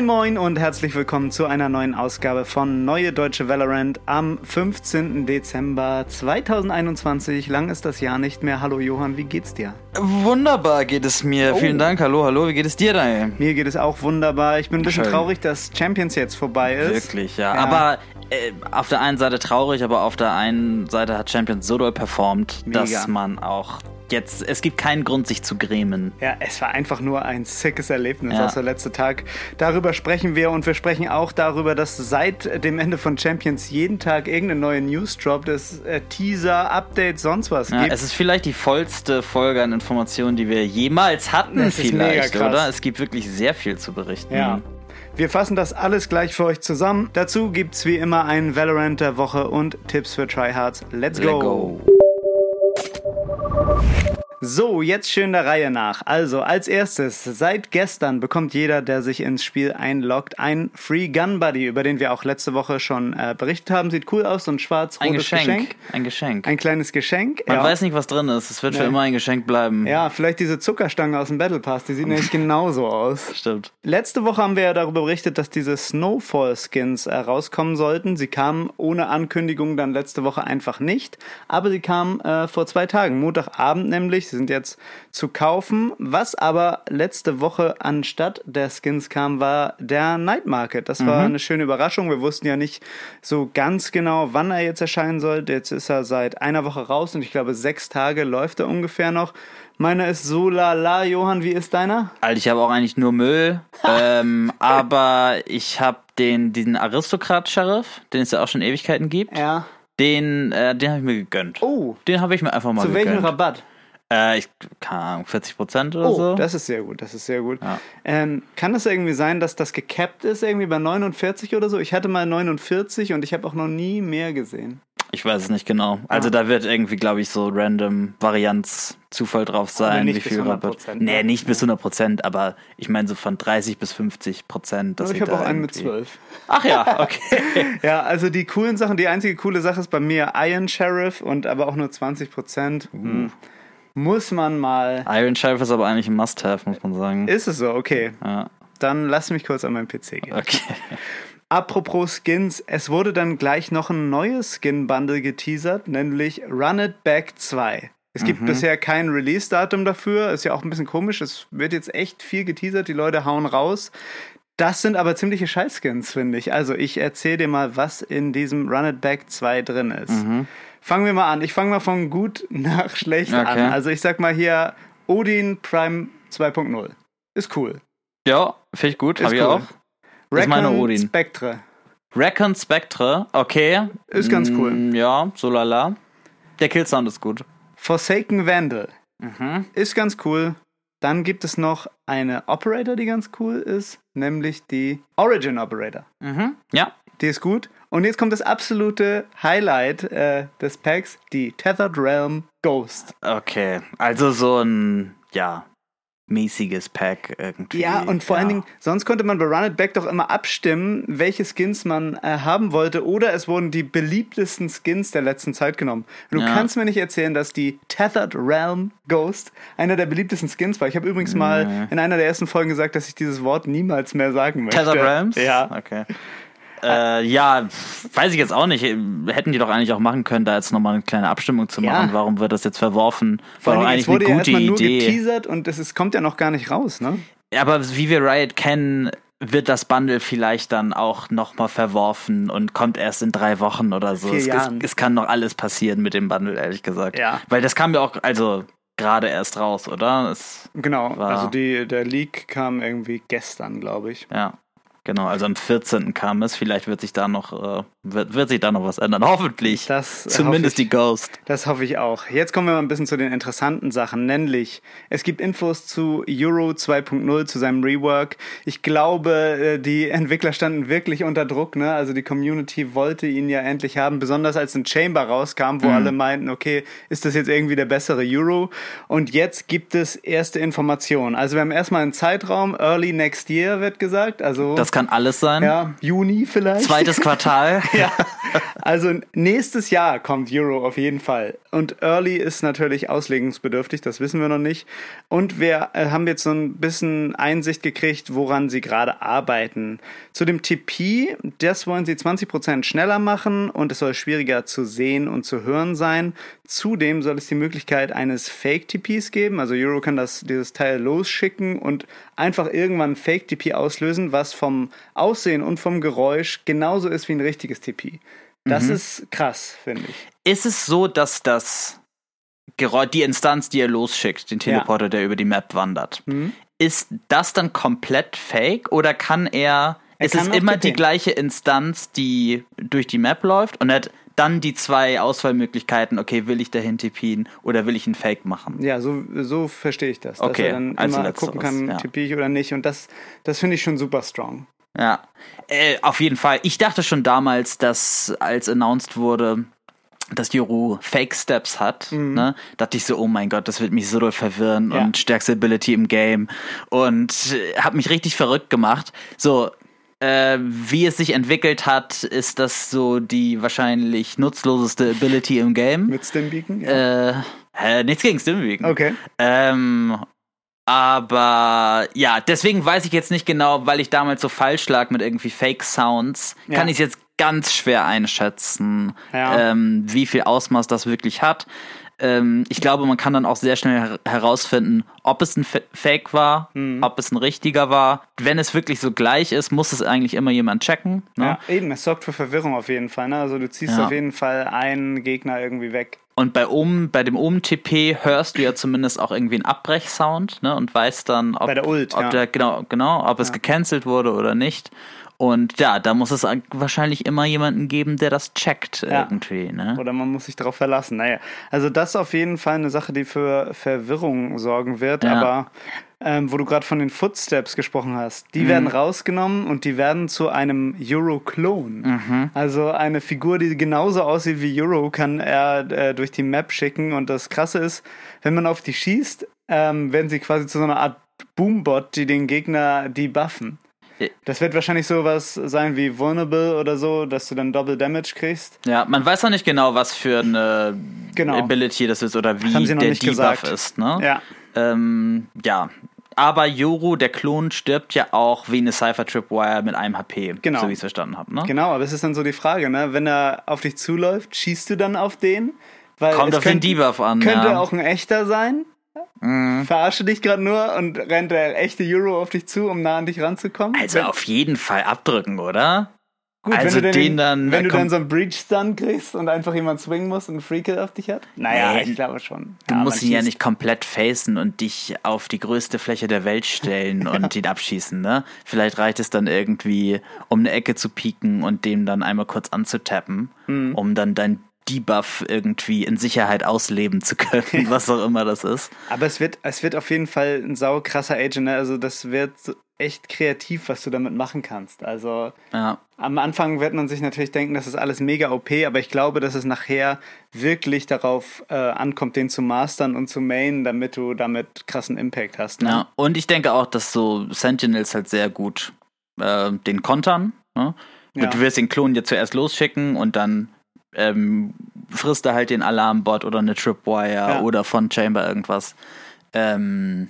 Moin Moin und herzlich willkommen zu einer neuen Ausgabe von Neue Deutsche Valorant am 15. Dezember 2021. Lang ist das Jahr nicht mehr. Hallo Johann, wie geht's dir? Wunderbar geht es mir. Oh. Vielen Dank. Hallo, hallo. Wie geht es dir, Daniel? Mir geht es auch wunderbar. Ich bin ein bisschen Schön. traurig, dass Champions jetzt vorbei ist. Wirklich, ja. Aber äh, auf der einen Seite traurig, aber auf der einen Seite hat Champions so doll performt, Mega. dass man auch jetzt, es gibt keinen Grund, sich zu grämen. Ja, es war einfach nur ein sickes Erlebnis, Ja. auch der letzte Tag. Darüber sprechen wir und wir sprechen auch darüber, dass seit dem Ende von Champions jeden Tag irgendeine neue News droppt, es äh, Teaser, Update, sonst was Ja, gibt. es ist vielleicht die vollste Folge an Informationen, die wir jemals hatten, Das ist mega vielleicht, krass. oder? Es gibt wirklich sehr viel zu berichten. Ja. Wir fassen das alles gleich für euch zusammen. Dazu gibt's wie immer einen Valorant der Woche und Tipps für Tryhards. Let's Let go. Oh, So, jetzt schön der Reihe nach. Also, als erstes, seit gestern bekommt jeder, der sich ins Spiel einloggt, ein Free Gun Buddy, über den wir auch letzte Woche schon äh, berichtet haben. Sieht cool aus, so ein Ein schwarz-rotes Geschenk. Geschenk. Ein Geschenk. Ein kleines Geschenk. Man ja. weiß nicht, was drin ist. Es wird für Nee. immer ein Geschenk bleiben. ja, vielleicht diese Zuckerstange aus dem Battle Pass, die sieht nämlich genauso aus. Stimmt. Letzte Woche haben wir ja darüber berichtet, dass diese Snowfall-Skins äh, rauskommen sollten. Sie kamen ohne Ankündigung dann letzte Woche einfach nicht. Aber sie kamen äh, vor zwei Tagen, Montagabend nämlich. Sind jetzt zu kaufen. Was aber letzte Woche anstatt der Skins kam, war der Night Market. Das war eine schöne Überraschung. Wir wussten ja nicht so ganz genau, wann er jetzt erscheinen sollte. Jetzt ist er seit einer Woche raus und ich glaube, sechs Tage läuft er ungefähr noch. Meiner ist so lala. Johann, wie ist deiner? Alter, ich habe auch eigentlich nur Müll. ähm, aber ich habe den, diesen Aristokrat-Sheriff, den es ja auch schon Ewigkeiten gibt. Ja. Den, äh, den habe ich mir gegönnt. Oh, Den habe ich mir einfach mal Zu welchem gegönnt. Rabatt? Äh, ich, keine Ahnung, 40 Prozent oder Oh, so. das ist sehr gut, das ist sehr gut. Ja. Ähm, kann das irgendwie sein, dass das gecapped ist, irgendwie bei 49 oder so? Ich hatte mal 49 und ich habe auch noch nie mehr gesehen. Ich weiß es nicht genau. Also Ah. da wird irgendwie, glaube ich, so random Varianz Zufall drauf sein, nicht wie bis viel 100%, Rabatt. ne? Nee, nicht bis 100 Prozent, aber ich meine so von 30 bis 50 Prozent. Ich habe auch einen mit 12. Ach ja, okay. Ja, also die coolen Sachen, die einzige coole Sache ist bei mir Iron Sheriff und aber auch nur 20 Prozent. Hm. Muss man mal. Iron Sheriff ist aber eigentlich ein Must-Have, muss man sagen. Ist es so? Okay. Ja, Dann lass mich kurz an meinen PC gehen. okay. Apropos Skins, es wurde dann gleich noch ein neues Skin-Bundle geteasert, nämlich Run It Back 2. Es gibt bisher kein Release-Datum dafür, ist ja auch ein bisschen komisch, es wird jetzt echt viel geteasert, die Leute hauen raus. Das sind aber ziemliche Scheißskins, finde ich. Also ich erzähle dir mal, was in diesem Run It Back 2 drin ist. Fangen wir mal an. Ich fange mal von gut nach schlecht Okay. an. Also ich sag mal hier Odin Prime 2.0. Ist cool. Ja, finde ich gut, Ist habe ich cool. auch. Das ist meine Recon Odin. Spectre. Recon Spectre, okay. Ist ganz cool. Mm, Ja, so lala. Der Killsound ist gut. Forsaken Vandal. Mhm. Ist ganz cool. Dann gibt es noch eine Operator, die ganz cool ist, nämlich die Origin Operator. Mhm. Ja. Die ist gut. Und jetzt kommt das absolute Highlight äh, des Packs, die Tethered Realm Ghost. Okay. Also so ein, ja, mäßiges Pack irgendwie. Ja, und vor ja. allen Dingen, sonst konnte man bei Run It Back doch immer abstimmen, welche Skins man äh, haben wollte, oder es wurden die beliebtesten Skins der letzten Zeit genommen. Du Ja. kannst mir nicht erzählen, dass die Tethered Realm Ghost einer der beliebtesten Skins war. Ich habe übrigens mal in einer der ersten Folgen gesagt, dass ich dieses Wort niemals mehr sagen möchte. Tether Realms? Ja. Okay. Äh, ja, weiß ich jetzt auch nicht. Hätten die doch eigentlich auch machen können, da jetzt nochmal eine kleine Abstimmung zu Ja. machen. Warum wird das jetzt verworfen? Vor War doch es eigentlich wurde eine ja gute erstmal nur Idee. geteasert und es ist, kommt ja noch gar nicht raus, ne? Aber wie wir Riot kennen, wird das Bundle vielleicht dann auch nochmal verworfen und kommt erst in drei Wochen oder so. Es, es, es kann noch alles passieren mit dem Bundle, ehrlich gesagt. Ja. Weil das kam ja auch, also gerade erst raus, oder? Es, Genau, also die, der Leak kam irgendwie gestern, glaube ich. ja. Genau, also am 14. kam es. Vielleicht wird sich da noch, äh, wird, wird sich da noch was ändern. Hoffentlich. Das, Zumindest hoffe ich. die Ghost. Das hoffe ich auch. Jetzt kommen wir mal ein bisschen zu den interessanten Sachen, nämlich es gibt Infos zu Euro 2.0, zu seinem Rework. Ich glaube, äh, die Entwickler standen wirklich unter Druck, ne? Also die Community wollte ihn ja endlich haben, besonders als ein Chamber rauskam, wo alle meinten, okay, ist das jetzt irgendwie der bessere Euro? Und jetzt gibt es erste Informationen. Also wir haben erstmal einen Zeitraum, early next year wird gesagt, also Das kann alles sein. ja, Juni vielleicht. Zweites Quartal. Ja, Also nächstes Jahr kommt Euro auf jeden Fall. Und Early ist natürlich auslegungsbedürftig, das wissen wir noch nicht. Und wir äh, haben jetzt so ein bisschen Einsicht gekriegt, woran sie gerade arbeiten. Zu dem TP, das wollen sie 20% schneller machen und es soll schwieriger zu sehen und zu hören sein. Zudem soll es die Möglichkeit eines Fake-TPs geben. Also Euro kann das, dieses Teil losschicken und einfach irgendwann Fake-TP auslösen, was vom Aussehen und vom Geräusch genauso ist wie ein richtiges TP. Das mhm. ist krass, finde ich. Ist es so, dass das Geräusch, die Instanz, die er losschickt, den Teleporter, ja. der über die Map wandert, mhm. ist das dann komplett fake oder kann er, er ist es immer die gleiche Instanz, die durch die Map läuft und er hat dann die zwei Auswahlmöglichkeiten, okay, will ich dahin tippen oder will ich einen Fake machen? Ja, so, so verstehe ich das. Okay, dass er dann also immer gucken kann, ja. tippe ich oder nicht. Und das, das finde ich schon super strong. Ja, äh, auf jeden Fall. Ich dachte schon damals, dass als announced wurde, dass Yoru Fake Steps hat, mhm. ne, dachte ich so, oh mein Gott, das wird mich so doll verwirren ja. und stärkste Ability im Game und äh, habe mich richtig verrückt gemacht. So, äh, wie es sich entwickelt hat, ist das so die wahrscheinlich nutzloseste Ability im Game. Mit Stimbeacon? Ja. Äh, nichts gegen Stimbeacon. Okay. Ähm, aber ja, deswegen weiß ich jetzt nicht genau, weil ich damals so falsch lag mit irgendwie Fake Sounds, ja. kann ich es jetzt ganz schwer einschätzen, ja. ähm, wie viel Ausmaß das wirklich hat. Ähm, ich glaube, man kann dann auch sehr schnell her herausfinden, ob es ein Fake war, mhm. ob es ein richtiger war. Wenn es wirklich so gleich ist, muss es eigentlich immer jemand checken. Ne? Ja, eben, es sorgt für Verwirrung auf jeden Fall. Ne? Also du ziehst ja. auf jeden Fall einen Gegner irgendwie weg. Und bei oben, bei dem oben TP hörst du ja zumindest auch irgendwie einen Abbrechsound, ne? Und weißt dann, ob, Ult, ob ja. der, genau, genau, ob ja. es gecancelt wurde oder nicht. Und ja, da muss es wahrscheinlich immer jemanden geben, der das checkt ja. irgendwie. Ne? Oder man muss sich darauf verlassen. Naja, also das ist auf jeden Fall eine Sache, die für Verwirrung sorgen wird. Ja. Aber ähm, wo du gerade von den Footsteps gesprochen hast, die mhm. werden rausgenommen und die werden zu einem Euro-Klon. Mhm. Also eine Figur, die genauso aussieht wie Euro, kann er äh, durch die Map schicken. Und das Krasse ist, wenn man auf die schießt, ähm, werden sie quasi zu so einer Art Boombot, die den Gegner debuffen. Das wird wahrscheinlich sowas sein wie Vulnerable oder so, dass du dann Double Damage kriegst. Ja, man weiß noch nicht genau, was für eine genau. Ability das ist oder wie der Debuff gesagt. ist. Ne? Ja. Ähm, ja, aber Yoru, der Klon, stirbt ja auch wie eine Cypher Tripwire mit einem HP, genau. so wie ich es verstanden habe. Ne? Genau, aber es ist dann so die Frage, ne? wenn er auf dich zuläuft, schießt du dann auf den? Weil Kommt auf könnte, den Debuff an. Könnte ja. auch ein echter sein. Mhm. Verarsche dich gerade nur und rennt der echte Euro auf dich zu, um nah an dich ranzukommen? Also wenn, auf jeden Fall abdrücken, oder? Gut, also wenn du den, den dann, wenn du dann so einen Breach-Stun kriegst und einfach jemand swingen musst und einen Freakill auf dich hat? Naja, nee, ich glaube schon. Du ja, musst ihn ja nicht komplett facen und dich auf die größte Fläche der Welt stellen und ihn abschießen, ne? Vielleicht reicht es dann irgendwie, um eine Ecke zu pieken und dem dann einmal kurz anzutappen, mhm. um dann dein Debuff irgendwie in Sicherheit ausleben zu können, was auch immer das ist. Aber es wird, es wird auf jeden Fall ein saukrasser Agent, ne? Also das wird echt kreativ, was du damit machen kannst. Also ja. am Anfang wird man sich natürlich denken, das ist alles mega OP, aber ich glaube, dass es nachher wirklich darauf äh, ankommt, den zu mastern und zu mainen, damit du damit krassen Impact hast. Ne? Ja, und ich denke auch, dass so Sentinels halt sehr gut äh, den kontern. Ne? Ja. Du wirst den Klon dir zuerst losschicken und dann ähm, frisst er halt den Alarmbot oder eine Tripwire ja. oder von Chamber irgendwas. Ähm,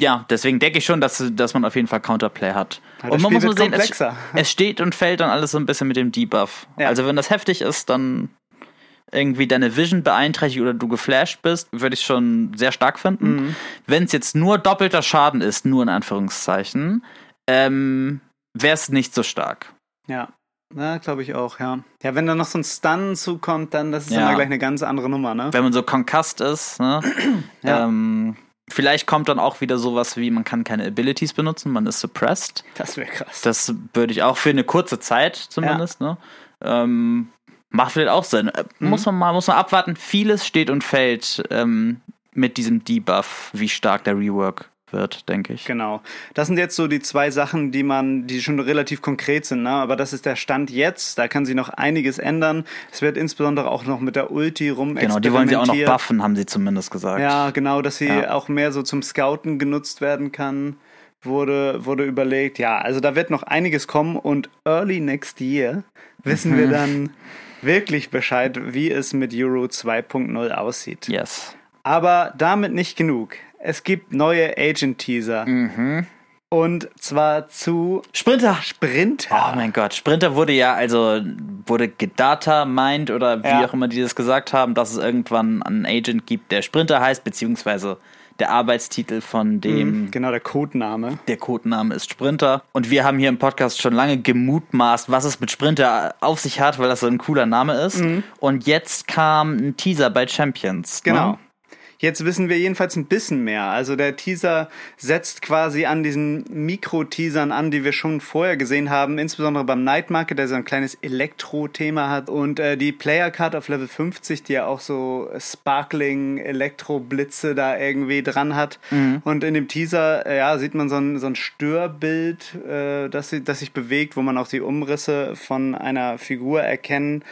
ja, deswegen denke ich schon, dass, dass man auf jeden Fall Counterplay hat. Ja, und man muss nur sehen, es, es, steht und fällt dann alles so ein bisschen mit dem Debuff. Ja. Also wenn das heftig ist, dann irgendwie deine Vision beeinträchtigt oder du geflasht bist, würde ich schon sehr stark finden. Mhm. Wenn es jetzt nur doppelter Schaden ist, nur in Anführungszeichen, ähm, wäre es nicht so stark. Ja. Ja, glaube ich auch, ja. Ja, wenn da noch so ein Stun zukommt, dann das ist ja. immer gleich eine ganz andere Nummer, ne? Wenn man so concussed ist, ne? ja. Ähm, vielleicht kommt dann auch wieder sowas wie, man kann keine Abilities benutzen, man ist suppressed. Das wäre krass. Das würde ich auch für eine kurze Zeit zumindest, ja. ne? Ähm, macht vielleicht auch Sinn. Äh, mhm. Muss man mal, muss man abwarten. Vieles steht und fällt ähm, mit diesem Debuff, wie stark der Rework wird, denke ich. Genau. Das sind jetzt so die zwei Sachen, die man, die schon relativ konkret sind, ne? aber das ist der Stand jetzt. Da kann sich noch einiges ändern. Es wird insbesondere auch noch mit der Ulti rum Genau, die wollen sie auch noch buffen, haben sie zumindest gesagt. Ja, genau, dass sie ja. auch mehr so zum Scouten genutzt werden kann wurde, wurde überlegt, ja, also da wird noch einiges kommen und early next year wissen mhm. wir dann wirklich Bescheid, wie es mit Euro 2.0 aussieht. Yes. Aber damit nicht genug. Es gibt neue Agent-Teaser. Mhm. Und zwar zu Sprinter. Sprinter. Oh mein Gott, Sprinter wurde ja, also wurde gedata meint oder wie ja. auch immer die das gesagt haben, dass es irgendwann einen Agent gibt, der Sprinter heißt, beziehungsweise der Arbeitstitel von dem. Mhm, genau, der Codename. Der Codename ist Sprinter. Und wir haben hier im Podcast schon lange gemutmaßt, was es mit Sprinter auf sich hat, weil das so ein cooler Name ist. Mhm. Und jetzt kam ein Teaser bei Champions. Ne? Genau. Ne? Jetzt wissen wir jedenfalls ein bisschen mehr. Also der Teaser setzt quasi an diesen Mikro-Teasern an, die wir schon vorher gesehen haben, insbesondere beim Night Market, der so ein kleines Elektro-Thema hat. Und äh, die Player Card auf Level 50, die ja auch so Sparkling Elektro-Blitze da irgendwie dran hat. Mhm. Und in dem Teaser, äh, ja, sieht man so ein, so ein Störbild, äh, das, das sich bewegt, wo man auch die Umrisse von einer Figur erkennen kann,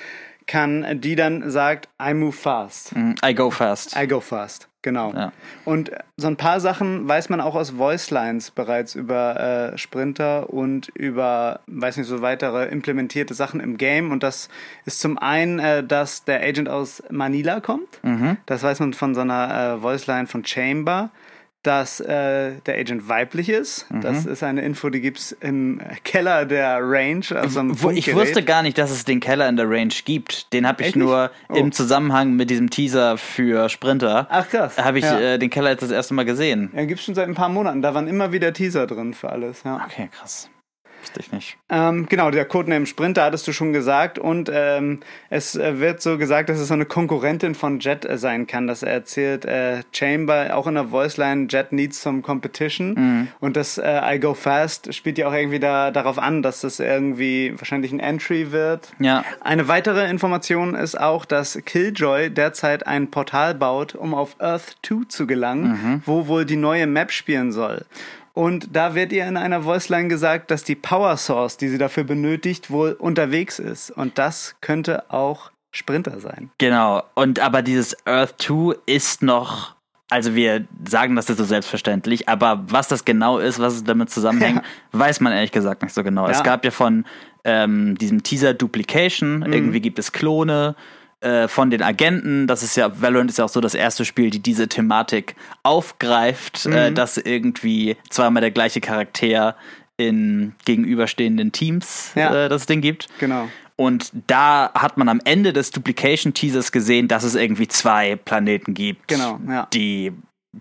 die dann sagt, I move fast. Mm, I go fast. I go fast, genau. Ja. Und so ein paar Sachen weiß man auch aus Voicelines bereits über äh, Sprinter und über, weiß nicht, so weitere implementierte Sachen im Game. Und das ist zum einen, äh, dass der Agent aus Manila kommt. Mhm. Das weiß man von so einer äh, Voiceline von Chamber dass äh, der Agent weiblich ist. Mhm. Das ist eine Info, die gibt es im Keller der Range. Also ich wusste gar nicht, dass es den Keller in der Range gibt. Den habe ich Echt nur oh. im Zusammenhang mit diesem Teaser für Sprinter. Ach krass. Habe ich ja. äh, den Keller jetzt das erste Mal gesehen. Ja, gibt es schon seit ein paar Monaten. Da waren immer wieder Teaser drin für alles. Ja. Okay, krass. Wusste ich nicht. Ähm, genau, der Codename Sprinter hattest du schon gesagt. Und ähm, es äh, wird so gesagt, dass es so eine Konkurrentin von Jet äh, sein kann. Das erzählt äh, Chamber auch in der Voiceline, Jet needs some competition. Mhm. Und das äh, I Go Fast spielt ja auch irgendwie da, darauf an, dass das irgendwie wahrscheinlich ein Entry wird. Ja. Eine weitere Information ist auch, dass Killjoy derzeit ein Portal baut, um auf Earth 2 zu gelangen, mhm. wo wohl die neue Map spielen soll. Und da wird ihr in einer Voiceline gesagt, dass die Power Source, die sie dafür benötigt, wohl unterwegs ist. Und das könnte auch Sprinter sein. Genau. Und aber dieses Earth 2 ist noch also wir sagen das jetzt so selbstverständlich, aber was das genau ist, was es damit zusammenhängt, ja. weiß man ehrlich gesagt nicht so genau. Ja. Es gab ja von ähm, diesem Teaser Duplication, mhm. irgendwie gibt es Klone, äh, von den Agenten. Das ist ja, Valorant ist ja auch so das erste Spiel, die diese Thematik aufgreift, äh, mhm. äh, dass irgendwie zweimal der gleiche Charakter in gegenüberstehenden Teams ja. äh, das Ding gibt. Genau. Und da hat man am Ende des Duplication-Teasers gesehen, dass es irgendwie zwei Planeten gibt, genau, ja. die,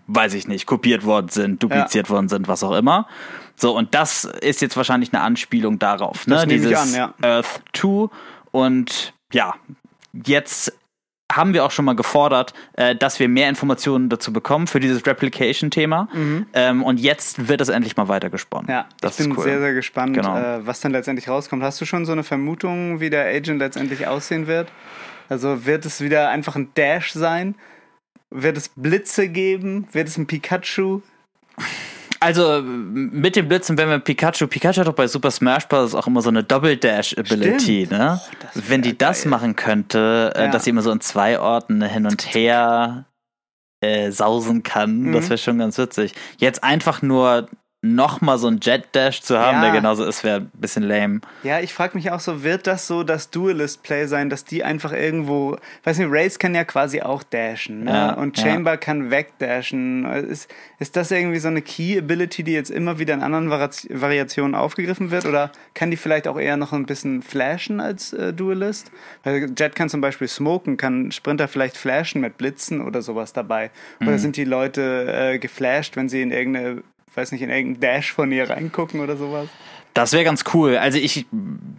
weiß ich nicht, kopiert worden sind, dupliziert ja. worden sind, was auch immer. So, und das ist jetzt wahrscheinlich eine Anspielung darauf, ne? Dieses an. Earth 2. Und ja, jetzt haben wir auch schon mal gefordert, äh, dass wir mehr Informationen dazu bekommen für dieses Replication-Thema. Mhm. Ähm, und jetzt wird es endlich mal weitergesponnen. Ja, das ich bin cool. sehr, sehr gespannt, genau. äh, was dann letztendlich rauskommt. Hast du schon so eine Vermutung, wie der Agent letztendlich aussehen wird? Also wird es wieder einfach ein Dash sein? Wird es Blitze geben? Wird es ein Pikachu? Also mit dem Blitzen, wenn wir Pikachu, Pikachu hat doch bei Super Smash Bros. auch immer so eine Double Dash Ability, Stimmt. ne? Oh, wenn die das machen könnte, äh, ja. dass sie immer so in zwei Orten hin und her äh, sausen kann, mhm. das wäre schon ganz witzig. Jetzt einfach nur nochmal so ein Jet Dash zu haben, ja. der genauso ist, wäre ein bisschen lame. Ja, ich frage mich auch so, wird das so das Duelist-Play sein, dass die einfach irgendwo, weiß nicht, Race kann ja quasi auch dashen, ne? Ja, und Chamber ja. kann wegdashen. Ist, ist das irgendwie so eine Key-Ability, die jetzt immer wieder in anderen Vari Variationen aufgegriffen wird? Oder kann die vielleicht auch eher noch ein bisschen flashen als äh, Duelist? Weil Jet kann zum Beispiel smoken, kann Sprinter vielleicht flashen mit Blitzen oder sowas dabei? Oder mhm. sind die Leute äh, geflasht, wenn sie in irgendeine weiß nicht, in irgendeinen Dash von ihr reingucken oder sowas? Das wäre ganz cool. Also ich,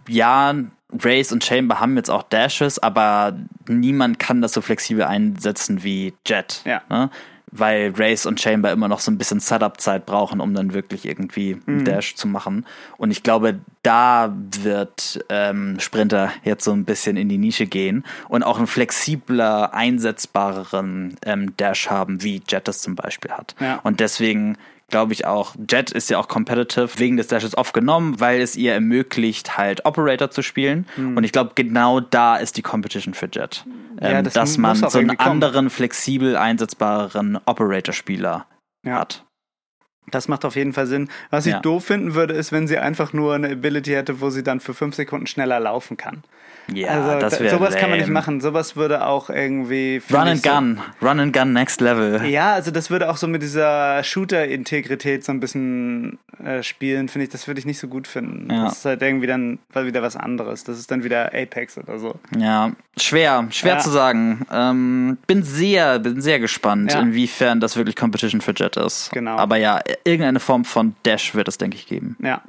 ja, Race und Chamber haben jetzt auch Dashes, aber niemand kann das so flexibel einsetzen wie Jet. Ja. Ne? Weil Race und Chamber immer noch so ein bisschen Setup-Zeit brauchen, um dann wirklich irgendwie mhm. Dash zu machen. Und ich glaube, da wird ähm, Sprinter jetzt so ein bisschen in die Nische gehen und auch einen flexibler, einsetzbareren ähm, Dash haben, wie Jet es zum Beispiel hat. Ja. Und deswegen glaube ich auch, Jet ist ja auch competitive wegen des Dashes oft genommen, weil es ihr ermöglicht, halt Operator zu spielen. Hm. Und ich glaube, genau da ist die Competition für Jet. Ja, ähm, das dass man so einen anderen, flexibel einsetzbaren Operator-Spieler ja. hat. Das macht auf jeden Fall Sinn. Was ich Ja. doof finden würde, ist, wenn sie einfach nur eine Ability hätte, wo sie dann für fünf Sekunden schneller laufen kann. Ja, also das da- wäre sowas kann man nicht lame. machen. Sowas würde auch irgendwie. Run and so- Gun. Run and Gun Next Level. Ja, also das würde auch so mit dieser Shooter-Integrität so ein bisschen äh, spielen, finde ich, das würde ich nicht so gut finden. Ja. Das ist halt irgendwie dann wieder was anderes. Das ist dann wieder Apex oder so. Ja, schwer, schwer Ja. zu sagen. Ähm, bin sehr, bin sehr gespannt, Ja. inwiefern das wirklich Competition für Jet ist. Genau. Aber ja, irgendeine Form von Dash wird es, denke ich, geben. Ja.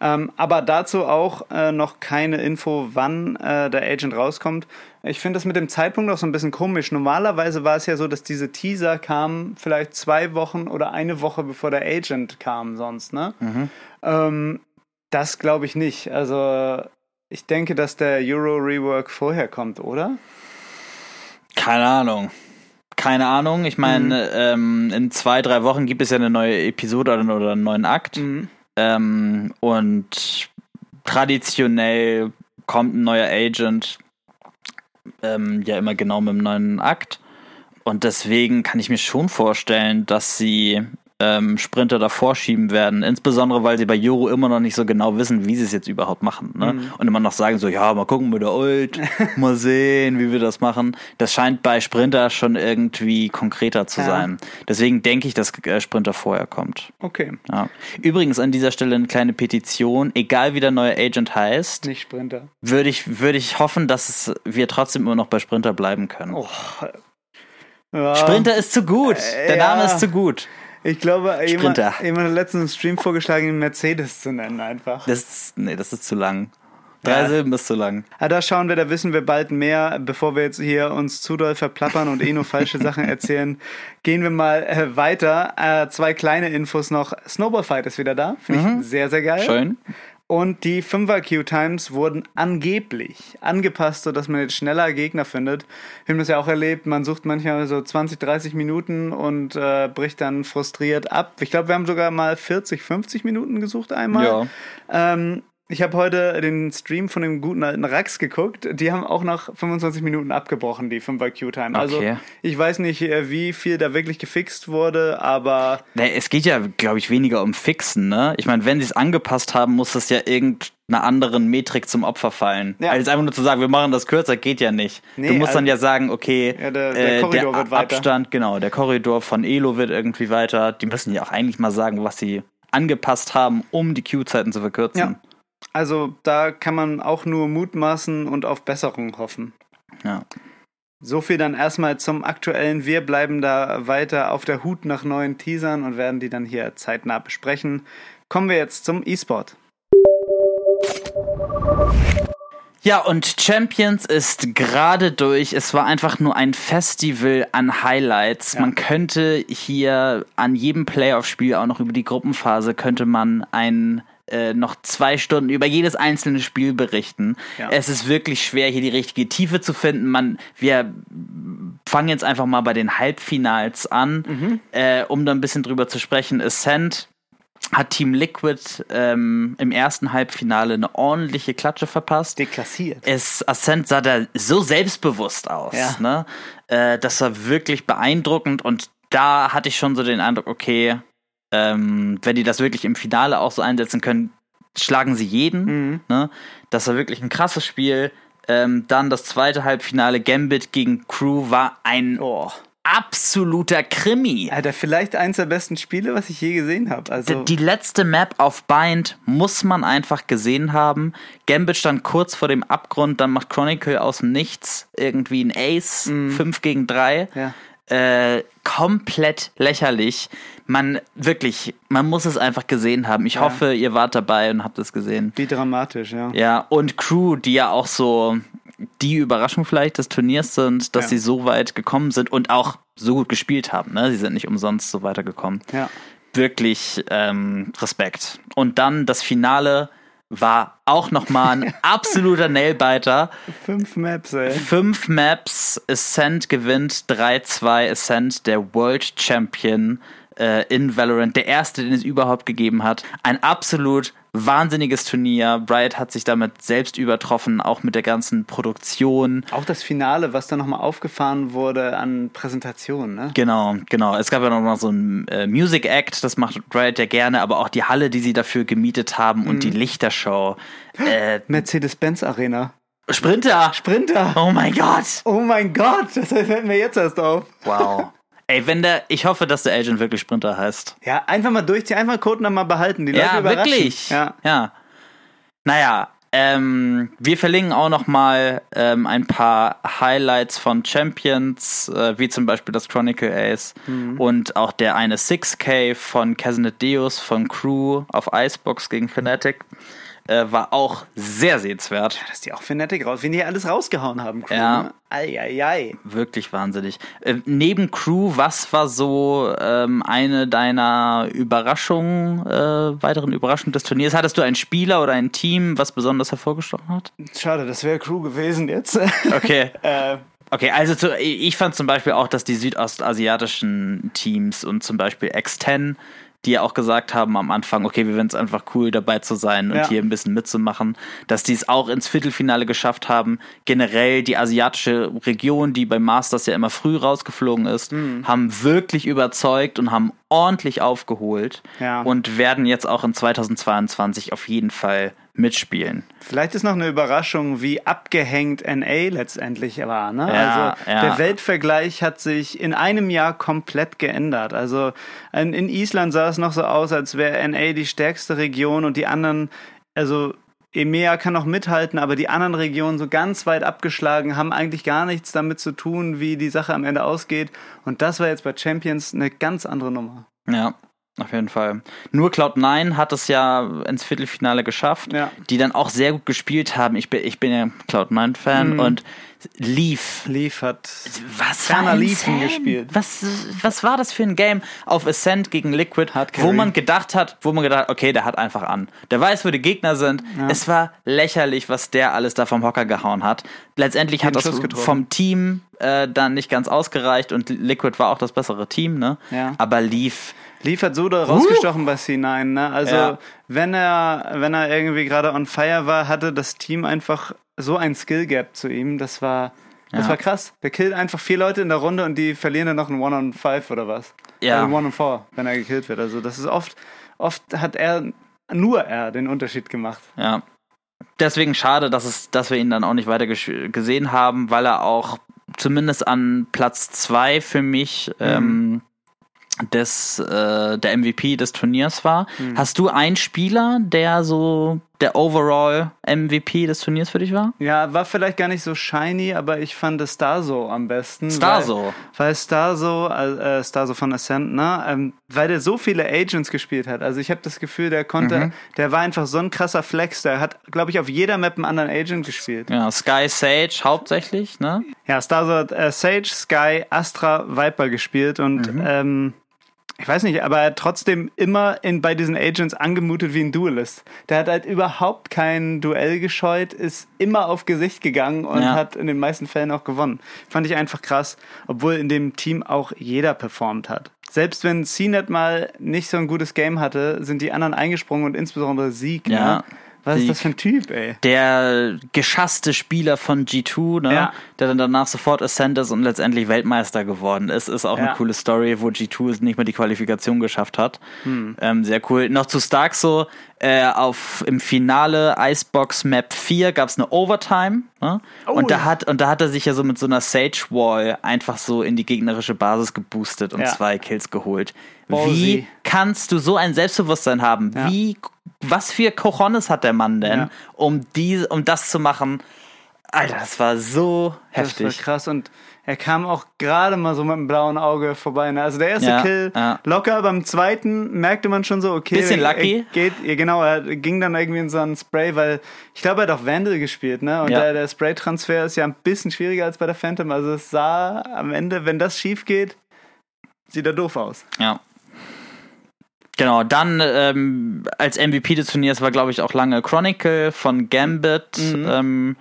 Ähm, aber dazu auch äh, noch keine Info, wann äh, der Agent rauskommt. Ich finde das mit dem Zeitpunkt auch so ein bisschen komisch. Normalerweise war es ja so, dass diese Teaser kamen vielleicht zwei Wochen oder eine Woche bevor der Agent kam sonst, ne? Ähm, das glaube ich nicht. Also ich denke, dass der Euro Rework vorher kommt, oder? Keine Ahnung. Keine Ahnung. Ich meine, ähm, in zwei, drei Wochen gibt es ja eine neue Episode oder, oder einen neuen Akt. Ähm, und traditionell kommt ein neuer Agent ähm, ja immer genau mit einem neuen Akt. Und deswegen kann ich mir schon vorstellen, dass sie ähm, Sprinter davor schieben werden. Insbesondere, weil sie bei Juro immer noch nicht so genau wissen, wie sie es jetzt überhaupt machen. Ne? Und immer noch sagen so, ja, mal gucken mit der Ult, mal sehen, wie wir das machen. Das scheint bei Sprinter schon irgendwie konkreter zu Ja. sein. Deswegen denke ich, dass äh, Sprinter vorher kommt. Okay, Ja. Übrigens an dieser Stelle eine kleine Petition. Egal wie der neue Agent heißt, nicht Sprinter. würde ich, würde ich hoffen, dass es, wir trotzdem immer noch bei Sprinter bleiben können. Oh. Ja. Sprinter ist zu gut. Äh, Der Name ja. ist zu gut. Ich glaube, jemand, jemand hat letztens im Stream vorgeschlagen, ihn Mercedes zu nennen einfach. Das ist, nee, das ist zu lang. Drei Ja. Silben ist zu lang. Ah, da schauen wir, da wissen wir bald mehr. Bevor wir jetzt hier uns zu doll verplappern und eh nur falsche Sachen erzählen, gehen wir mal äh, weiter. Äh, zwei kleine Infos noch. Snowball Fight ist wieder da. Finde ich sehr, sehr geil. Schön. Und die 5er Q-Times wurden angeblich angepasst, sodass man jetzt schneller Gegner findet. Wir haben das ja auch erlebt, man sucht manchmal so 20, 30 Minuten und äh, bricht dann frustriert ab. Ich glaube, wir haben sogar mal 40, 50 Minuten gesucht einmal. Ja. Ähm, ich habe heute den Stream von dem guten alten Rax geguckt. Die haben auch nach 25 Minuten abgebrochen, die 5er Q-Time. Also Okay. ich weiß nicht, äh, wie viel da wirklich gefixt wurde, aber Nee, es geht ja, glaube ich, weniger um Fixen, ne? Ich meine, wenn sie es angepasst haben, muss das ja irgendeiner anderen Metrik zum Opfer fallen. Ja. Also einfach nur zu sagen, wir machen das kürzer, geht ja nicht. Nee, du musst dann also- ja sagen, okay, Ja, der- der äh, Korridor der wird weiter. Abstand, genau, der Korridor von Elo wird irgendwie weiter. Die müssen ja auch eigentlich mal sagen, was sie angepasst haben, um die Queue-Zeiten zu verkürzen. Ja. Also da kann man auch nur mutmaßen und auf Besserung hoffen. Ja. So viel dann erstmal zum aktuellen. Wir bleiben da weiter auf der Hut nach neuen Teasern und werden die dann hier zeitnah besprechen. Kommen wir jetzt zum E-Sport. Ja, und Champions ist gerade durch. Es war einfach nur ein Festival an Highlights. Ja. Man könnte hier an jedem Playoff-Spiel, auch noch über die Gruppenphase, könnte man ein äh, noch zwei Stunden über jedes einzelne Spiel berichten. Ja. Es ist wirklich schwer, hier die richtige Tiefe zu finden. Man, wir fangen jetzt einfach mal bei den Halbfinals an, Mhm. äh, um da ein bisschen drüber zu sprechen. Ascent hat Team Liquid ähm, im ersten Halbfinale eine ordentliche Klatsche verpasst. Deklassiert. Es, Ascent sah da so selbstbewusst aus, Ja. ne? Äh, das war wirklich beeindruckend und da hatte ich schon so den Eindruck, okay, ähm, wenn die das wirklich im Finale auch so einsetzen können, schlagen sie jeden. Mhm. Ne? Das war wirklich ein krasses Spiel. Ähm, dann das zweite Halbfinale, Gambit gegen Crew, war ein Oh. absoluter Krimi. Alter, vielleicht eins der besten Spiele, was ich je gesehen habe. Also, Die letzte Map auf Bind muss man einfach gesehen haben. Gambit stand kurz vor dem Abgrund, dann macht Chronicle aus dem Nichts irgendwie ein Ace, 5 gegen 3. Ja. Äh, komplett lächerlich. Man, wirklich, man muss es einfach gesehen haben. Ich hoffe, ihr wart dabei und habt es gesehen. wie dramatisch, ja. Ja, und Crew, die ja auch so die Überraschung vielleicht des Turniers sind, dass Ja. sie so weit gekommen sind und auch so gut gespielt haben. Ne? Sie sind nicht umsonst so weitergekommen Ja. wirklich ähm, Respekt. Und dann das Finale war auch nochmal ein absoluter Nailbiter. Fünf Maps, ey. Fünf Maps, Ascent gewinnt 3-2, Ascent der World Champion. Äh, in Valorant, der erste, den es überhaupt gegeben hat. Ein absolut wahnsinniges Turnier. Riot hat sich damit selbst übertroffen, auch mit der ganzen Produktion. Auch das Finale, was da nochmal aufgefahren wurde an Präsentationen, ne? Genau, genau. Es gab ja noch mal so ein äh, Music Act, das macht Riot ja gerne, aber auch die Halle, die sie dafür gemietet haben mhm. und die Lichtershow. Äh, Mercedes-Benz Arena. Sprinter! Sprinter! Oh mein Gott! Oh mein Gott! Das fällt mir jetzt erst auf. Wow. Ey, wenn der, ich hoffe, dass der Agent wirklich Sprinter heißt. Ja, einfach mal durchziehen, einfach Codenamen mal behalten. Die ja, Leute wirklich. Ja, ja. Naja, ähm, wir verlinken auch noch mal ähm, ein paar Highlights von Champions, äh, wie zum Beispiel das Chronicle Ace mhm. und auch der eine 6K von Casanet Deus von Crew auf Icebox gegen Fnatic äh, war auch sehr sehenswert. Ja, dass die auch Fnatic raus, wenn die alles rausgehauen haben. Crew, ja. Ne? Eieiei. Wirklich wahnsinnig. Äh, neben Crew, was war so ähm, eine deiner Überraschungen, äh, weiteren Überraschungen des Turniers? Hattest du einen Spieler oder ein Team, was besonders hervorgestochen hat? Schade, das wäre Crew gewesen jetzt. Okay. äh, Okay, also zu, ich fand zum Beispiel auch, dass die südostasiatischen Teams und zum Beispiel X10 die ja auch gesagt haben am Anfang, okay, wir finden es einfach cool, dabei zu sein und ja. hier ein bisschen mitzumachen, dass die es auch ins Viertelfinale geschafft haben. Generell die asiatische Region, die beim Masters ja immer früh rausgeflogen ist, mhm. haben wirklich überzeugt und haben ordentlich aufgeholt ja. und werden jetzt auch in 2022 auf jeden Fall mitspielen. Vielleicht ist noch eine Überraschung, wie abgehängt NA letztendlich war. Ne? Ja, also ja. der Weltvergleich hat sich in einem Jahr komplett geändert. Also in, in Island sah es noch so aus, als wäre NA die stärkste Region und die anderen, also EMEA kann noch mithalten, aber die anderen Regionen so ganz weit abgeschlagen, haben eigentlich gar nichts damit zu tun, wie die Sache am Ende ausgeht. Und das war jetzt bei Champions eine ganz andere Nummer. Ja, auf jeden Fall. Nur Cloud9 hat es ja ins Viertelfinale geschafft, ja. die dann auch sehr gut gespielt haben. Ich bin, ich bin ja Cloud9-Fan mhm. und Leaf. Leaf hat was Ferner Leafen gespielt. Was, was war das für ein Game auf Ascent gegen Liquid, wo man gedacht hat, wo man gedacht hat, okay, der hat einfach an. Der weiß, wo die Gegner sind. Ja. Es war lächerlich, was der alles da vom Hocker gehauen hat. Letztendlich hat das vom Team äh, dann nicht ganz ausgereicht und Liquid war auch das bessere Team, ne? Ja. Aber Leaf liefert so da rausgestochen uh. bei C9. Ne? Also ja. wenn er wenn er irgendwie gerade on fire war, hatte das Team einfach so ein Skill Gap zu ihm. Das war das ja. war krass. Der killt einfach vier Leute in der Runde und die verlieren dann noch ein One on Five oder was? Ja. Also One on Four, wenn er gekillt wird. Also das ist oft oft hat er nur er den Unterschied gemacht. Ja. Deswegen schade, dass es, dass wir ihn dann auch nicht weiter gesehen haben, weil er auch zumindest an Platz zwei für mich mhm. ähm, des äh, der MVP des Turniers war. Mhm. Hast du einen Spieler, der so der Overall MVP des Turniers für dich war? Ja, war vielleicht gar nicht so shiny, aber ich fand Starso am besten. Starso? Weil, weil Starso, äh, Starso von Ascent, ne, ähm, weil der so viele Agents gespielt hat. Also ich habe das Gefühl, der konnte, mhm. der war einfach so ein krasser Flex. Der hat, glaube ich, auf jeder Map einen anderen Agent gespielt. Ja, Sky Sage hauptsächlich, ne? Ja, Starso hat äh, Sage, Sky, Astra, Viper gespielt und mhm. ähm, ich weiß nicht, aber er hat trotzdem immer in, bei diesen Agents angemutet wie ein Duelist. Der hat halt überhaupt kein Duell gescheut, ist immer auf Gesicht gegangen und ja. hat in den meisten Fällen auch gewonnen. Fand ich einfach krass, obwohl in dem Team auch jeder performt hat. Selbst wenn CNET mal nicht so ein gutes Game hatte, sind die anderen eingesprungen und insbesondere Sieg. Ja. Ne? Was ist das für ein Typ, ey? Der geschasste Spieler von G2, ne? Ja. Der dann danach sofort Ascent ist und letztendlich Weltmeister geworden ist. Ist auch ja. eine coole Story, wo G2 nicht mehr die Qualifikation geschafft hat. Hm. Ähm, sehr cool. Noch zu Stark so, äh, auf im Finale Icebox Map 4 gab es eine Overtime. Ne? Oh, und da ja. hat und da hat er sich ja so mit so einer Sage Wall einfach so in die gegnerische Basis geboostet und ja. zwei Kills geholt. Ballsy. Wie kannst du so ein Selbstbewusstsein haben? Ja. Wie was für Cojones hat der Mann denn, um, die, um das zu machen? Alter, das war so heftig. Das war krass und er kam auch gerade mal so mit einem blauen Auge vorbei. Ne? Also der erste ja, Kill ja. locker, beim zweiten merkte man schon so, okay. Bisschen lucky. Geht, genau, er ging dann irgendwie in so einen Spray, weil ich glaube, er hat auch Vandal gespielt, ne? Und ja. der, der Spray-Transfer ist ja ein bisschen schwieriger als bei der Phantom. Also es sah am Ende, wenn das schief geht, sieht er doof aus. Ja. Genau, dann ähm, als MVP des Turniers war, glaube ich, auch lange Chronicle von Gambit. Mhm. Ähm,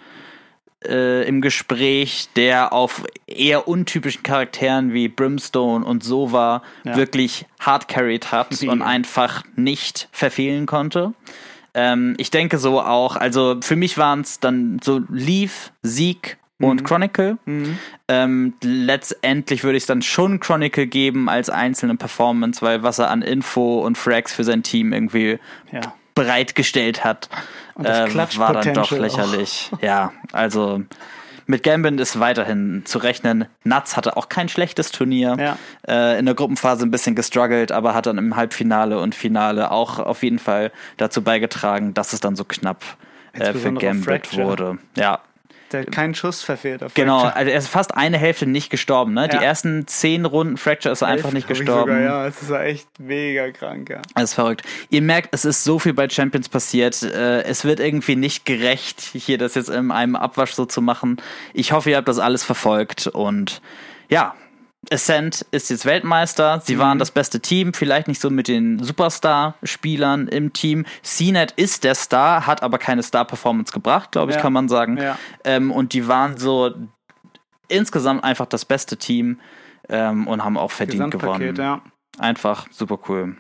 äh, im Gespräch, der auf eher untypischen Charakteren wie Brimstone und Sova ja. wirklich hard carried hat und einfach nicht verfehlen konnte. Ähm, ich denke so auch, also für mich waren es dann so Leaf, Sieg und mhm. Chronicle. Mhm. Ähm, letztendlich würde ich es dann schon Chronicle geben als einzelne Performance, weil was er an Info und Frags für sein Team irgendwie ja. Bereitgestellt hat, äh, war dann doch lächerlich. Auch. Ja, also mit Gambit ist weiterhin zu rechnen. Nuts hatte auch kein schlechtes Turnier. Ja. Äh, in der Gruppenphase ein bisschen gestruggelt, aber hat dann im Halbfinale und Finale auch auf jeden Fall dazu beigetragen, dass es dann so knapp äh, für Gambit wurde. Ja, der hat keinen Schuss verfehlt. Auf genau, also er ist fast eine Hälfte nicht gestorben. Ne? Ja. Die ersten zehn Runden Fracture ist er einfach nicht gestorben. Sogar, ja, es ist echt mega krank. Ja. Das ist verrückt. Ihr merkt, es ist so viel bei Champions passiert. Äh, es wird irgendwie nicht gerecht, hier das jetzt in einem Abwasch so zu machen. Ich hoffe, ihr habt das alles verfolgt und ja, Ascent ist jetzt Weltmeister. Sie mhm. waren das beste Team, vielleicht nicht so mit den Superstar-Spielern im Team. CNET ist der Star, hat aber keine Star-Performance gebracht, glaube ich, ja. kann man sagen. Ja. Ähm, und die waren so insgesamt einfach das beste Team ähm, und haben auch verdient gewonnen. Ja. Einfach super cool.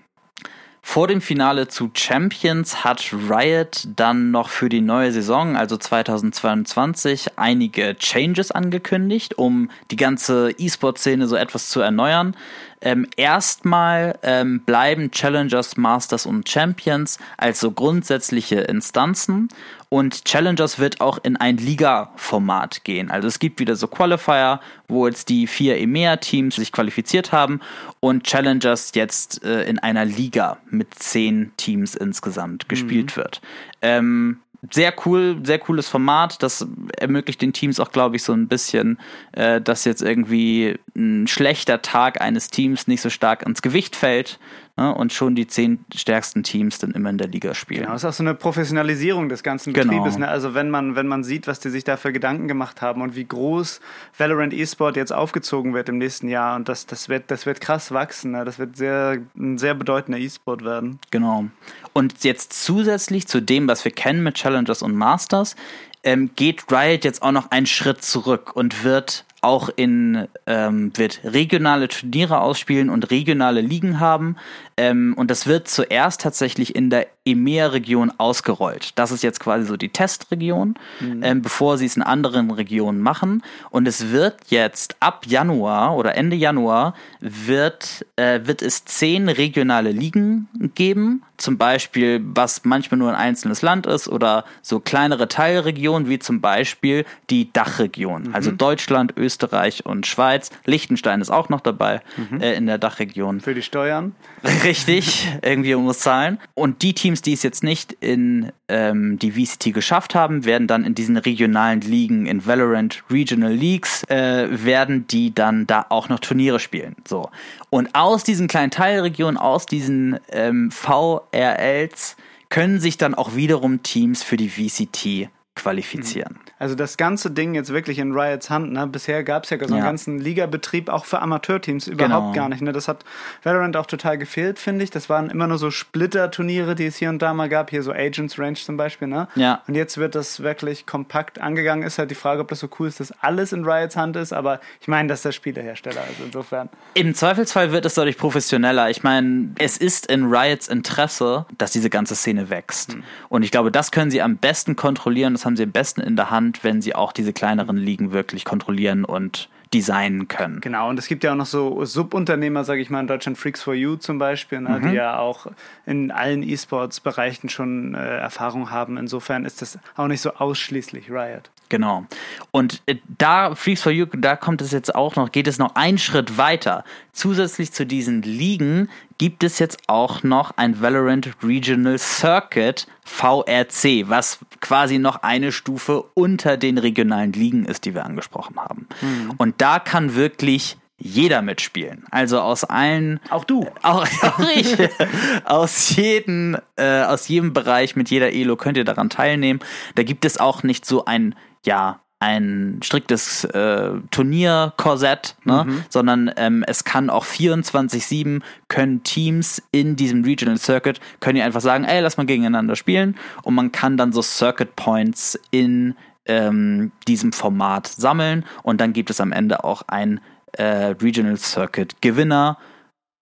Vor dem Finale zu Champions hat Riot dann noch für die neue Saison, also 2022, einige Changes angekündigt, um die ganze E-Sport-Szene so etwas zu erneuern. Ähm, erstmal ähm, bleiben Challengers, Masters und Champions als so grundsätzliche Instanzen und Challengers wird auch in ein Liga-Format gehen. Also es gibt wieder so Qualifier, wo jetzt die vier EMEA-Teams sich qualifiziert haben und Challengers jetzt äh, in einer Liga mit zehn Teams insgesamt gespielt mhm. wird. Ähm, sehr cool, sehr cooles Format. Das ermöglicht den Teams auch, glaube ich, so ein bisschen, äh, dass jetzt irgendwie ein schlechter Tag eines Teams nicht so stark ins Gewicht fällt, ne, und schon die zehn stärksten Teams dann immer in der Liga spielen. Genau, das ist auch so eine Professionalisierung des ganzen genau. Betriebes. Ne? Also wenn man, wenn man sieht, was die sich da für Gedanken gemacht haben und wie groß Valorant eSport jetzt aufgezogen wird im nächsten Jahr und das, das, wird, das wird krass wachsen. Ne? Das wird sehr, ein sehr bedeutender eSport werden. Genau. Und jetzt zusätzlich zu dem, was wir kennen mit Challengers und Masters, ähm, geht Riot jetzt auch noch einen Schritt zurück und wird auch in ähm, wird regionale Turniere ausspielen und regionale Ligen haben. Ähm, und das wird zuerst tatsächlich in der EMEA-Region ausgerollt. Das ist jetzt quasi so die Testregion, mhm. ähm, bevor sie es in anderen Regionen machen. Und es wird jetzt ab Januar oder Ende Januar wird, äh, wird es zehn regionale Ligen geben. Zum Beispiel, was manchmal nur ein einzelnes Land ist oder so kleinere Teilregionen, wie zum Beispiel die Dachregion. Mhm. Also Deutschland, Österreich und Schweiz. Liechtenstein ist auch noch dabei mhm. äh, in der Dachregion. Für die Steuern? Richtig, irgendwie muss zahlen. Und die Teams, die es jetzt nicht in ähm, die VCT geschafft haben, werden dann in diesen regionalen Ligen, in Valorant Regional Leagues, äh, werden die dann da auch noch Turniere spielen. So. Und aus diesen kleinen Teilregionen, aus diesen ähm, VRLs, können sich dann auch wiederum Teams für die VCT qualifizieren. Also das ganze Ding jetzt wirklich in Riots Hand. Ne? Bisher gab es ja so einen ja. ganzen Ligabetrieb auch für Amateurteams überhaupt genau. gar nicht. Ne? Das hat Valorant auch total gefehlt, finde ich. Das waren immer nur so Splitter-Turniere, die es hier und da mal gab. Hier so Agents Range zum Beispiel. Ne? Ja. Und jetzt wird das wirklich kompakt angegangen. Ist halt die Frage, ob das so cool ist, dass alles in Riots Hand ist. Aber ich meine, das ist der Spielehersteller. Also insofern. Im Zweifelsfall wird es dadurch professioneller. Ich meine, es ist in Riots Interesse, dass diese ganze Szene wächst. Hm. Und ich glaube, das können sie am besten kontrollieren. Das haben sie am besten in der Hand, wenn sie auch diese kleineren Ligen wirklich kontrollieren und designen können. Genau, und es gibt ja auch noch so Subunternehmer, sage ich mal, in Deutschland, Freaks for You zum Beispiel, ne, mhm. die ja auch in allen E-Sports-Bereichen schon äh, Erfahrung haben. Insofern ist das auch nicht so ausschließlich Riot. Genau. Und äh, da, Freaks for You, da kommt es jetzt auch noch, geht es noch einen Schritt weiter. Zusätzlich zu diesen Ligen gibt es jetzt auch noch ein Valorant Regional Circuit VRC, was quasi noch eine Stufe unter den regionalen Ligen ist, die wir angesprochen haben. Mhm. Und da kann wirklich jeder mitspielen. Also aus allen. Auch du. Auch, auch ich. aus jedem, äh, aus jedem Bereich mit jeder Elo könnt ihr daran teilnehmen. Da gibt es auch nicht so ein, ja, ein striktes äh, Turnierkorsett, ne? Mhm. sondern ähm, es kann auch 24-7 können Teams in diesem Regional Circuit, können die einfach sagen, ey, lass mal gegeneinander spielen und man kann dann so Circuit Points in ähm, diesem Format sammeln und dann gibt es am Ende auch ein äh, Regional Circuit Gewinner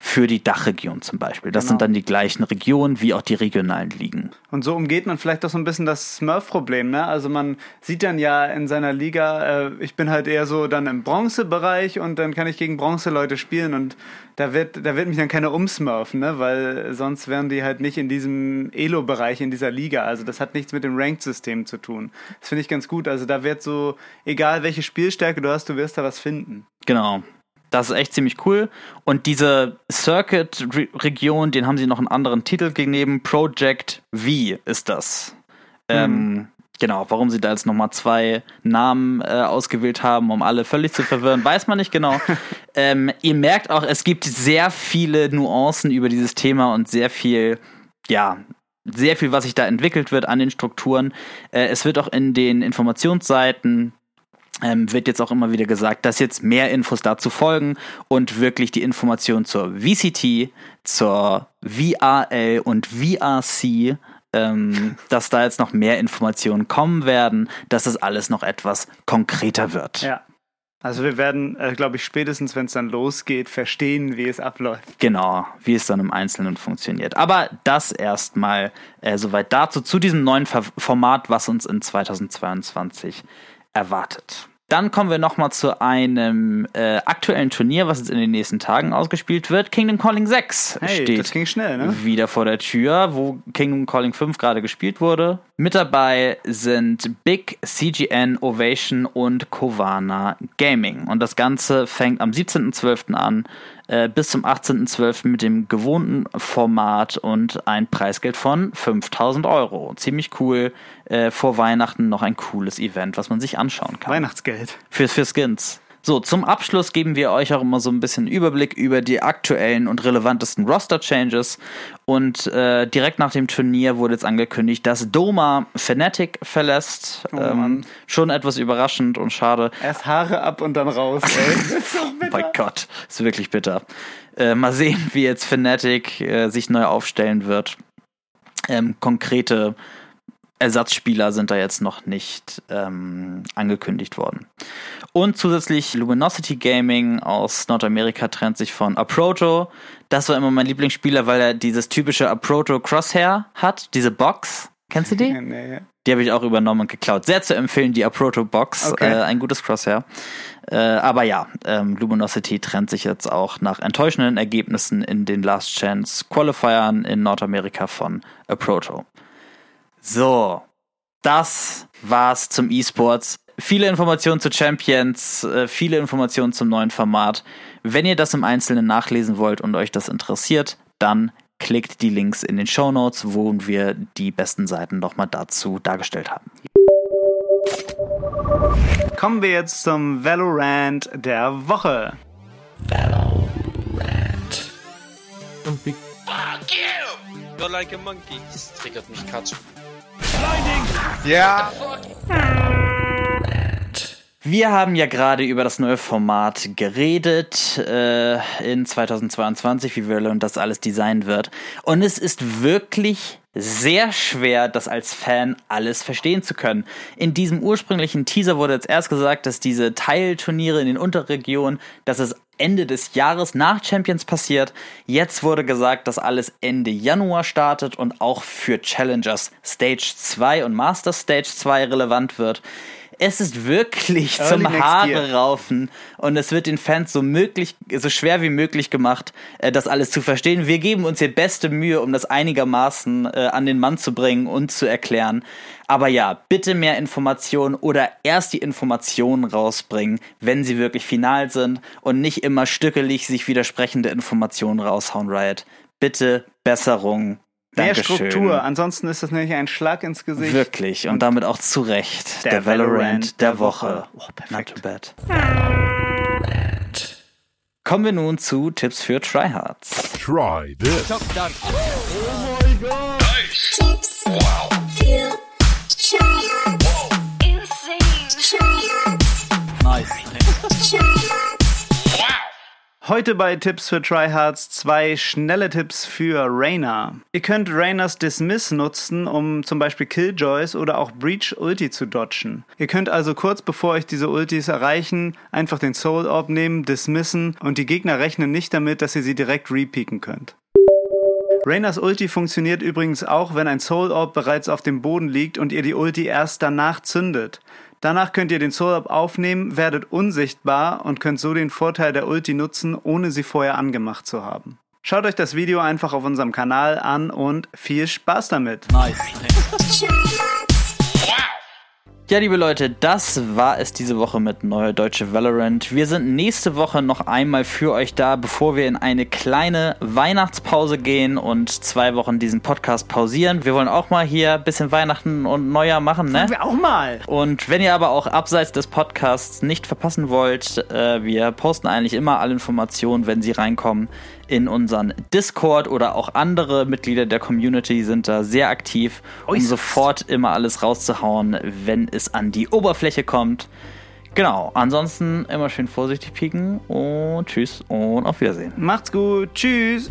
für die Dachregion zum Beispiel. Das genau. sind dann die gleichen Regionen wie auch die regionalen Ligen. Und so umgeht man vielleicht auch so ein bisschen das Smurf-Problem. Ne? Also man sieht dann ja in seiner Liga, äh, ich bin halt eher so dann im Bronzebereich und dann kann ich gegen Bronze-Leute spielen und da wird, da wird mich dann keiner umsmurfen, ne? weil sonst wären die halt nicht in diesem Elo-Bereich in dieser Liga. Also das hat nichts mit dem Ranked-System zu tun. Das finde ich ganz gut. Also da wird so, egal welche Spielstärke du hast, du wirst da was finden. Genau. Das ist echt ziemlich cool. Und diese Circuit-Region, den haben sie noch einen anderen Titel gegeben. Project V ist das. Mhm. Ähm, genau, warum sie da jetzt nochmal zwei Namen äh, ausgewählt haben, um alle völlig zu verwirren, weiß man nicht genau. ähm, ihr merkt auch, es gibt sehr viele Nuancen über dieses Thema und sehr viel, ja, sehr viel, was sich da entwickelt wird an den Strukturen. Äh, es wird auch in den Informationsseiten ähm, wird jetzt auch immer wieder gesagt, dass jetzt mehr Infos dazu folgen und wirklich die Informationen zur VCT, zur VRL und VRC, ähm, dass da jetzt noch mehr Informationen kommen werden, dass das alles noch etwas konkreter wird. Ja. Also wir werden, äh, glaube ich, spätestens, wenn es dann losgeht, verstehen, wie es abläuft. Genau, wie es dann im Einzelnen funktioniert. Aber das erstmal äh, soweit dazu, zu diesem neuen Format, was uns in 2022 erwartet. Dann kommen wir nochmal zu einem äh, aktuellen Turnier, was jetzt in den nächsten Tagen ausgespielt wird. Kingdom Calling 6 hey, steht schnell, ne? wieder vor der Tür, wo Kingdom Calling 5 gerade gespielt wurde. Mit dabei sind Big, CGN, Ovation und Kovana Gaming. Und das Ganze fängt am 17.12. an äh, bis zum 18.12. mit dem gewohnten Format und ein Preisgeld von 5000 Euro. Ziemlich cool. Äh, vor Weihnachten noch ein cooles Event, was man sich anschauen kann. Weihnachtsgeld. Für, für Skins. So, zum Abschluss geben wir euch auch immer so ein bisschen Überblick über die aktuellen und relevantesten Roster-Changes. Und äh, direkt nach dem Turnier wurde jetzt angekündigt, dass Doma Fnatic verlässt. Oh, ähm, schon etwas überraschend und schade. Erst Haare ab und dann raus, ey. oh mein Gott, ist wirklich bitter. Äh, mal sehen, wie jetzt Fnatic äh, sich neu aufstellen wird. Ähm, konkrete Ersatzspieler sind da jetzt noch nicht ähm, angekündigt worden. Und zusätzlich Luminosity Gaming aus Nordamerika trennt sich von Aproto. Das war immer mein Lieblingsspieler, weil er dieses typische Aproto Crosshair hat, diese Box. Kennst du die? Nee. Die habe ich auch übernommen und geklaut. Sehr zu empfehlen, die Aproto Box. Okay. Äh, ein gutes Crosshair. Äh, aber ja, ähm, Luminosity trennt sich jetzt auch nach enttäuschenden Ergebnissen in den Last Chance Qualifiern in Nordamerika von Aproto. So, das war's zum E-Sports. Viele Informationen zu Champions, äh, viele Informationen zum neuen Format. Wenn ihr das im Einzelnen nachlesen wollt und euch das interessiert, dann klickt die Links in den Show Notes, wo wir die besten Seiten nochmal dazu dargestellt haben. Kommen wir jetzt zum Valorant der Woche. Valorant. Fuck you! You're like a monkey. Das triggert mich Katsch. Ja. Wir haben ja gerade über das neue Format geredet äh, in 2022, wie Valorant das alles designen wird. Und es ist wirklich sehr schwer, das als Fan alles verstehen zu können. In diesem ursprünglichen Teaser wurde jetzt erst gesagt, dass diese Teilturniere in den Unterregionen, dass es Ende des Jahres nach Champions passiert. Jetzt wurde gesagt, dass alles Ende Januar startet und auch für Challengers Stage 2 und Master Stage 2 relevant wird. Es ist wirklich Early zum Haare raufen und es wird den Fans so möglich, so schwer wie möglich gemacht, äh, das alles zu verstehen. Wir geben uns hier beste Mühe, um das einigermaßen äh, an den Mann zu bringen und zu erklären. Aber ja, bitte mehr Informationen oder erst die Informationen rausbringen, wenn sie wirklich final sind und nicht immer stückelig sich widersprechende Informationen raushauen, Riot. Bitte Besserung Mehr Struktur, ansonsten ist das nämlich ein Schlag ins Gesicht. Wirklich, und, und damit auch zu Recht. Der, der Valorant der, der Woche. Oh, perfekt. Not too bad. Kommen wir nun zu Tipps für Tryhards. Try this. Oh my god. Nice. Tipps wow. für Tryhards. Wow. Insane. Tryhards. Nice. Tryhards. Heute bei Tipps für Tryhards zwei schnelle Tipps für Rainer. Ihr könnt Rainers Dismiss nutzen, um zum Beispiel Killjoys oder auch Breach Ulti zu dodgen. Ihr könnt also kurz bevor euch diese Ultis erreichen, einfach den Soul Orb nehmen, dismissen und die Gegner rechnen nicht damit, dass ihr sie direkt repeaken könnt. Rainers Ulti funktioniert übrigens auch, wenn ein Soul Orb bereits auf dem Boden liegt und ihr die Ulti erst danach zündet. Danach könnt ihr den Soul Orb aufnehmen, werdet unsichtbar und könnt so den Vorteil der Ulti nutzen, ohne sie vorher angemacht zu haben. Schaut euch das Video einfach auf unserem Kanal an und viel Spaß damit. Nice. Ja, liebe Leute, das war es diese Woche mit Neue Deutsche Valorant. Wir sind nächste Woche noch einmal für euch da, bevor wir in eine kleine Weihnachtspause gehen und zwei Wochen diesen Podcast pausieren. Wir wollen auch mal hier ein bisschen Weihnachten und Neujahr machen, ne? Machen wir auch mal. Und wenn ihr aber auch abseits des Podcasts nicht verpassen wollt, äh, wir posten eigentlich immer alle Informationen, wenn sie reinkommen in unseren Discord oder auch andere Mitglieder der Community sind da sehr aktiv, um sofort immer alles rauszuhauen, wenn es an die Oberfläche kommt. Genau, ansonsten immer schön vorsichtig pieken und tschüss und auf Wiedersehen. Macht's gut, tschüss.